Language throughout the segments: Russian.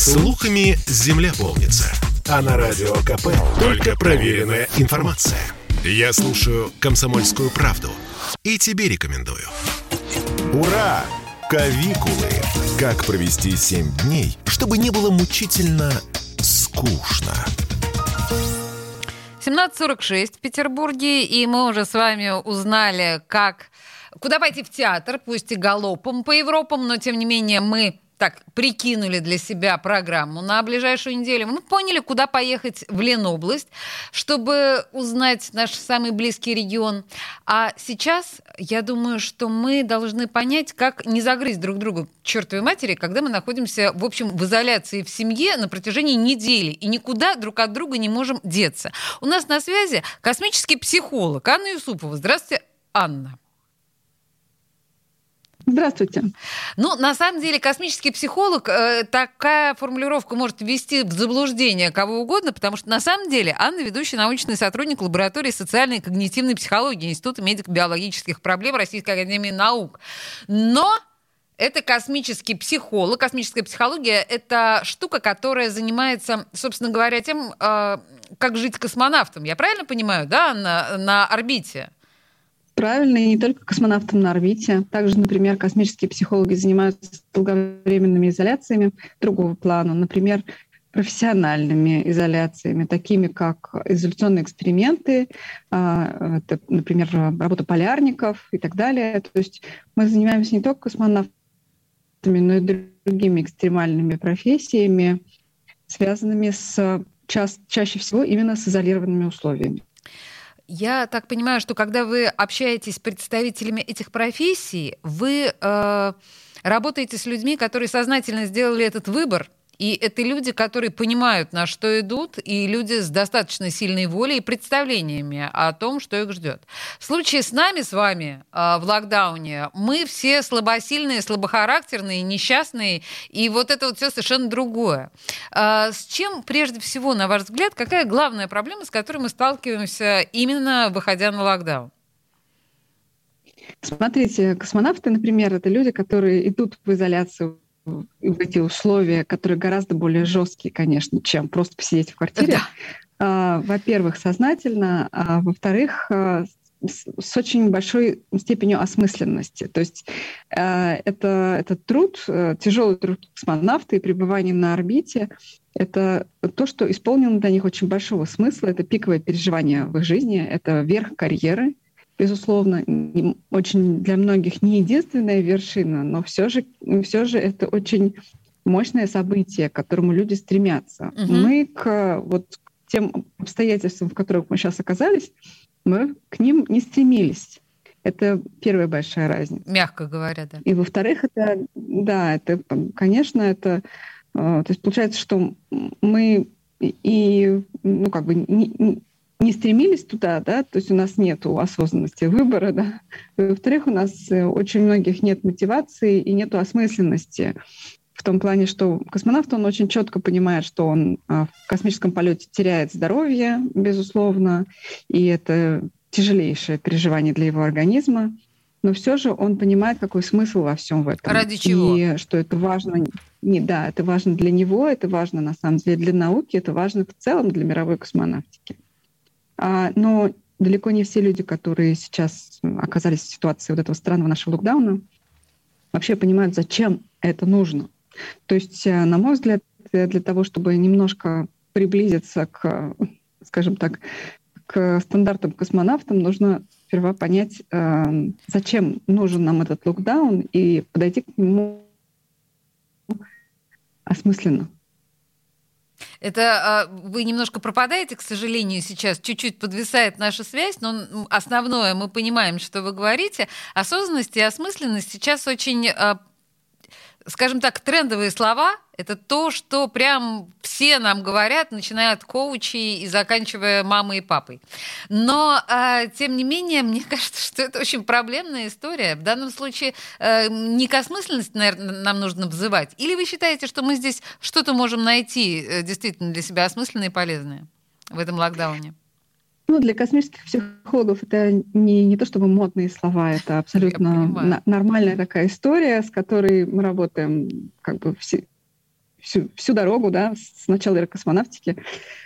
Слухами земля полнится. А на радио КП только проверенная информация. Я слушаю «Комсомольскую правду» и тебе рекомендую. Ура! Кавикулы! Как провести 7 дней, чтобы не было мучительно скучно. 17.46 в Петербурге, и мы уже с вами узнали, как куда пойти в театр, пусть и галопом по Европам, но тем не менее мы так прикинули для себя программу на ближайшую неделю. Мы поняли, куда поехать в Ленобласть, чтобы узнать наш самый близкий регион. А сейчас я думаю, что мы должны понять, как не загрызть друг друга к чертовой матери, когда мы находимся, в общем, в изоляции в семье на протяжении недели и никуда друг от друга не можем деться. У нас на связи космический психолог Анна Юсупова. Здравствуйте, Анна. Здравствуйте. Ну, на самом деле, космический психолог, э, такая формулировка может ввести в заблуждение кого угодно, потому что на самом деле Анна ведущий научный сотрудник лаборатории социальной и когнитивной психологии Института медико-биологических проблем Российской Академии Наук. Но это космический психолог. Космическая психология — это штука, которая занимается, собственно говоря, тем, э, как жить космонавтом. Я правильно понимаю, да, на, на орбите? Правильно, и не только космонавтам на орбите. Также, например, космические психологи занимаются долговременными изоляциями другого плана. Например, профессиональными изоляциями, такими как изоляционные эксперименты, а, это, например, работа полярников и так далее. То есть мы занимаемся не только космонавтами, но и другими экстремальными профессиями, связанными с ча чаще всего именно с изолированными условиями. Я так понимаю, что когда вы общаетесь с представителями этих профессий, вы э, работаете с людьми, которые сознательно сделали этот выбор и это люди, которые понимают, на что идут, и люди с достаточно сильной волей и представлениями о том, что их ждет. В случае с нами, с вами, э, в локдауне, мы все слабосильные, слабохарактерные, несчастные, и вот это вот все совершенно другое. Э, с чем, прежде всего, на ваш взгляд, какая главная проблема, с которой мы сталкиваемся именно выходя на локдаун? Смотрите, космонавты, например, это люди, которые идут в изоляцию в эти условия, которые гораздо более жесткие, конечно, чем просто посидеть в квартире. Да. А, во-первых, сознательно, а во-вторых, а, с очень большой степенью осмысленности. То есть э, это, этот труд, э, тяжелый труд космонавта и пребывание на орбите, это то, что исполнено для них очень большого смысла. Это пиковое переживание в их жизни, это верх карьеры, безусловно, очень для многих не единственная вершина, но все же, все же это очень мощное событие, к которому люди стремятся. Угу. Мы к вот к тем обстоятельствам, в которых мы сейчас оказались, мы к ним не стремились. Это первая большая разница. Мягко говоря, да. И во-вторых, это, да, это, конечно, это, э, то есть получается, что мы и, ну, как бы не, не стремились туда, да, то есть у нас нет осознанности выбора, да. Во-вторых, у нас э, очень многих нет мотивации и нет осмысленности в том плане, что космонавт, он очень четко понимает, что он а, в космическом полете теряет здоровье, безусловно, и это тяжелейшее переживание для его организма, но все же он понимает, какой смысл во всем в этом. Ради чего? И что это важно, не, да, это важно для него, это важно на самом деле для науки, это важно в целом для мировой космонавтики. А, но далеко не все люди, которые сейчас оказались в ситуации вот этого странного нашего локдауна, вообще понимают, зачем это нужно. То есть, э, на мой взгляд, для того, чтобы немножко приблизиться к, скажем так, к стандартам космонавтам, нужно сперва понять, э, зачем нужен нам этот локдаун и подойти к нему осмысленно. Это э, вы немножко пропадаете, к сожалению, сейчас чуть-чуть подвисает наша связь, но основное мы понимаем, что вы говорите. Осознанность и осмысленность сейчас очень э, скажем так, трендовые слова — это то, что прям все нам говорят, начиная от коучей и заканчивая мамой и папой. Но, э, тем не менее, мне кажется, что это очень проблемная история. В данном случае э, не наверное, нам нужно взывать. Или вы считаете, что мы здесь что-то можем найти э, действительно для себя осмысленное и полезное в этом локдауне? Ну, для космических психологов это не, не то чтобы модные слова, это абсолютно нормальная такая история, с которой мы работаем как бы все, всю, всю дорогу, да, с начала аэрокосмонавтики.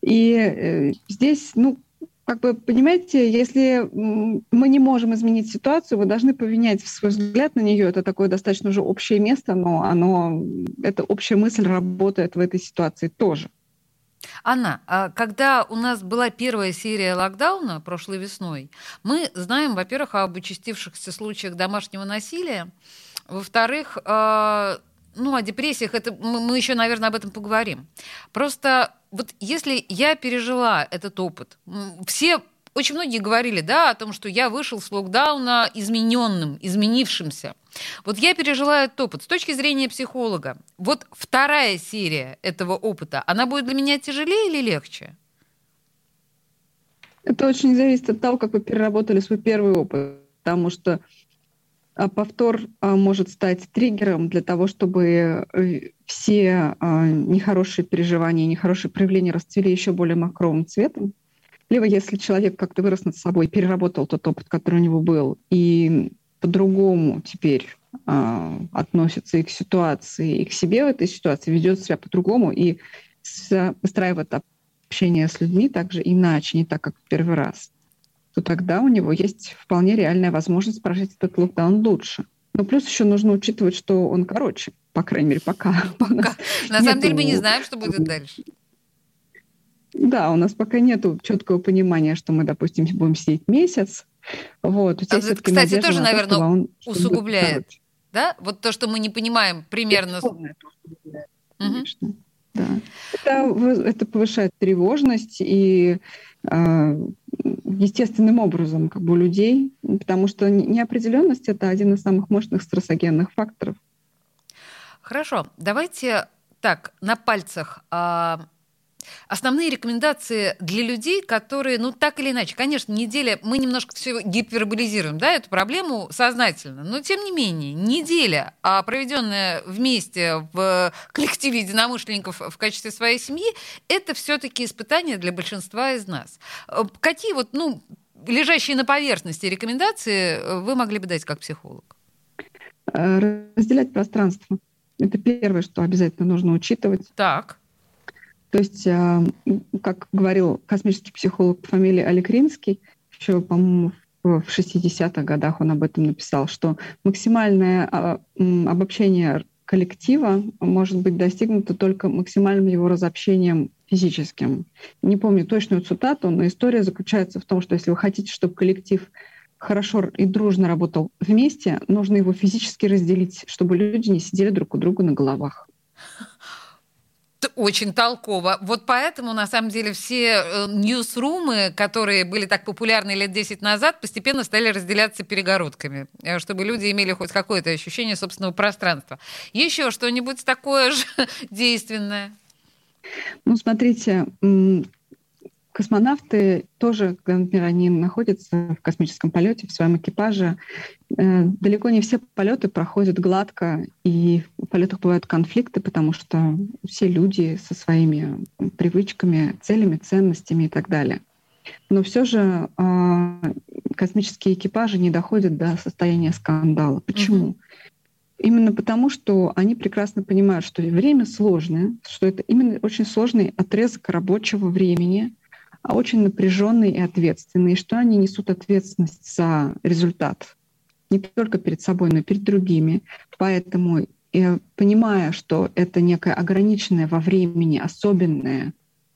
И э, здесь, ну, как бы, понимаете, если мы не можем изменить ситуацию, вы должны поменять свой взгляд на нее. Это такое достаточно уже общее место, но оно, эта общая мысль работает в этой ситуации тоже. Анна, а когда у нас была первая серия локдауна прошлой весной, мы знаем, во-первых, об участившихся случаях домашнего насилия, во-вторых, а, ну, о депрессиях, это мы еще, наверное, об этом поговорим. Просто вот если я пережила этот опыт, все очень многие говорили, да, о том, что я вышел с локдауна измененным, изменившимся. Вот я пережила этот опыт. С точки зрения психолога, вот вторая серия этого опыта, она будет для меня тяжелее или легче? Это очень зависит от того, как вы переработали свой первый опыт. Потому что а, повтор а, может стать триггером для того, чтобы э, все а, нехорошие переживания, нехорошие проявления расцвели еще более махровым цветом. Либо если человек как-то вырос над собой, переработал тот опыт, который у него был, и по-другому теперь э, относится и к ситуации, и к себе в этой ситуации, ведет себя по-другому и выстраивает общение с людьми также иначе, не так, как в первый раз то тогда у него есть вполне реальная возможность прожить этот локдаун лучше. Но плюс еще нужно учитывать, что он короче, по крайней мере, пока. пока. На самом деле мы не знаем, что будет дальше. Да, у нас пока нет четкого понимания, что мы, допустим, будем сидеть месяц. Вот. А это, кстати, тоже, на наверное, он, усугубляет. Да? Вот то, что мы не понимаем примерно. Конечно. Угу. Да. Это, это повышает тревожность и э, естественным образом как бы у людей, потому что неопределенность это один из самых мощных стрессогенных факторов. Хорошо, давайте так на пальцах а, Основные рекомендации для людей, которые, ну, так или иначе, конечно, неделя, мы немножко все гиперболизируем, да, эту проблему сознательно, но тем не менее, неделя, а проведенная вместе в коллективе единомышленников в качестве своей семьи, это все-таки испытание для большинства из нас. Э, какие вот, ну, лежащие на поверхности рекомендации вы могли бы дать как психолог? Э, разделять пространство. Это первое, что обязательно нужно учитывать. Так. То есть, а, как говорил космический психолог по фамилии Олег Римский, еще, по-моему, в 60-х годах он об этом написал, что максимальное а, обобщение коллектива может быть достигнуто только максимальным его разобщением физическим. Не помню точную цитату, но история заключается в том, что если вы хотите, чтобы коллектив хорошо и дружно работал вместе, нужно его физически разделить, чтобы люди не сидели друг у друга на головах. Очень толково. Вот поэтому, на самом деле, все э, ньюсрумы, которые были так популярны лет 10 назад, постепенно стали разделяться перегородками, э, чтобы люди имели хоть какое-то ощущение собственного пространства. Еще что-нибудь такое же действенное? Ну, смотрите, Космонавты тоже, например, они находятся в космическом полете в своем экипаже, э, далеко не все полеты проходят гладко, и в полетах бывают конфликты, потому что все люди со своими привычками, целями, ценностями и так далее. Но все же э, космические экипажи не доходят до состояния скандала. Почему? Mm-hmm. Именно потому, что они прекрасно понимают, что время сложное, что это именно очень сложный отрезок рабочего времени — а очень напряженные и ответственные, что они несут ответственность за результат не только перед собой, но и перед другими. Поэтому, понимая, что это некая ограниченная во времени особенная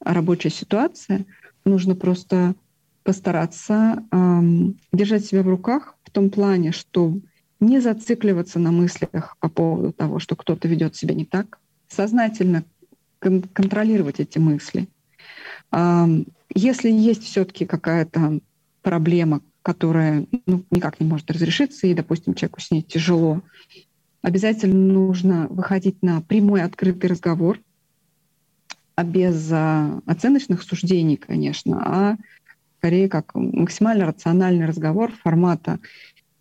рабочая ситуация, нужно просто постараться эм, держать себя в руках в том плане, что не зацикливаться на мыслях по поводу того, что кто-то ведет себя не так, сознательно кон- контролировать эти мысли. Если есть все-таки какая-то проблема, которая ну, никак не может разрешиться, и, допустим, человеку с ней тяжело, обязательно нужно выходить на прямой открытый разговор, а без а, оценочных суждений, конечно, а скорее как максимально рациональный разговор формата.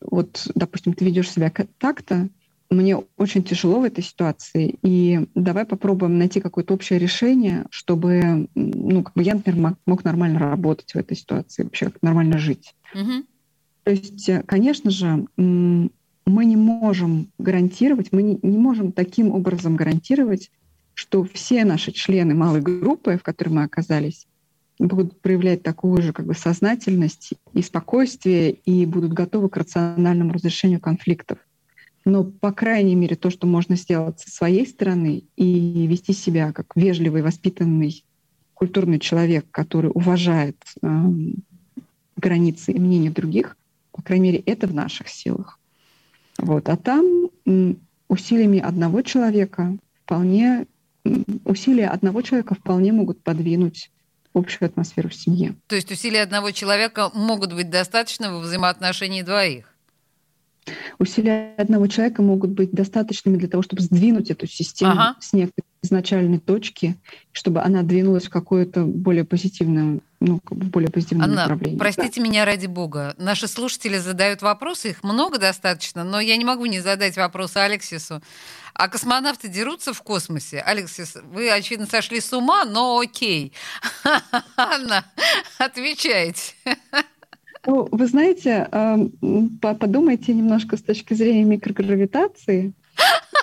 Вот, допустим, ты ведешь себя так-то, мне очень тяжело в этой ситуации, и давай попробуем найти какое-то общее решение, чтобы, ну, как бы я, например, мог нормально работать в этой ситуации, вообще нормально жить. Угу. То есть, э, конечно же, мы не можем гарантировать, мы не, не можем таким образом гарантировать что все наши члены малой группы, в которой мы оказались, будут проявлять такую же как бы сознательность и спокойствие и будут готовы к рациональному разрешению конфликтов. Но, по крайней мере, то, что можно сделать со своей стороны и вести себя как вежливый, воспитанный, культурный человек, который уважает э, границы и мнения других, по крайней мере, это в наших силах. Вот. А там усилиями одного человека вполне усилия одного человека вполне могут подвинуть общую атмосферу в семье. То есть усилия одного человека могут быть достаточно во взаимоотношении двоих? Усилия одного человека могут быть достаточными для того, чтобы сдвинуть эту систему ага. с некой изначальной точки, чтобы она двинулась в какое-то более позитивное, ну, более позитивное Анна, направление. простите да. меня ради бога. Наши слушатели задают вопросы, их много достаточно, но я не могу не задать вопрос Алексису. А космонавты дерутся в космосе? Алексис, вы, очевидно, сошли с ума, но окей. Анна, отвечайте. Ну, вы знаете, подумайте немножко с точки зрения микрогравитации.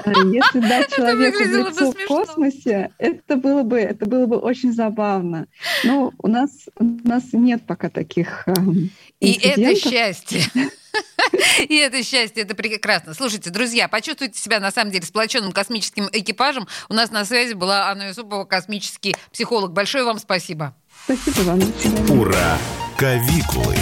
А если дать человеку лицо в космосе, это было бы, это было бы очень забавно. Но у нас, у нас нет пока таких И это счастье. И это счастье, это прекрасно. Слушайте, друзья, почувствуйте себя на самом деле сплоченным космическим экипажем. У нас на связи была Анна Юсупова, космический психолог. Большое вам спасибо. Спасибо вам. Ура! Кавикулы!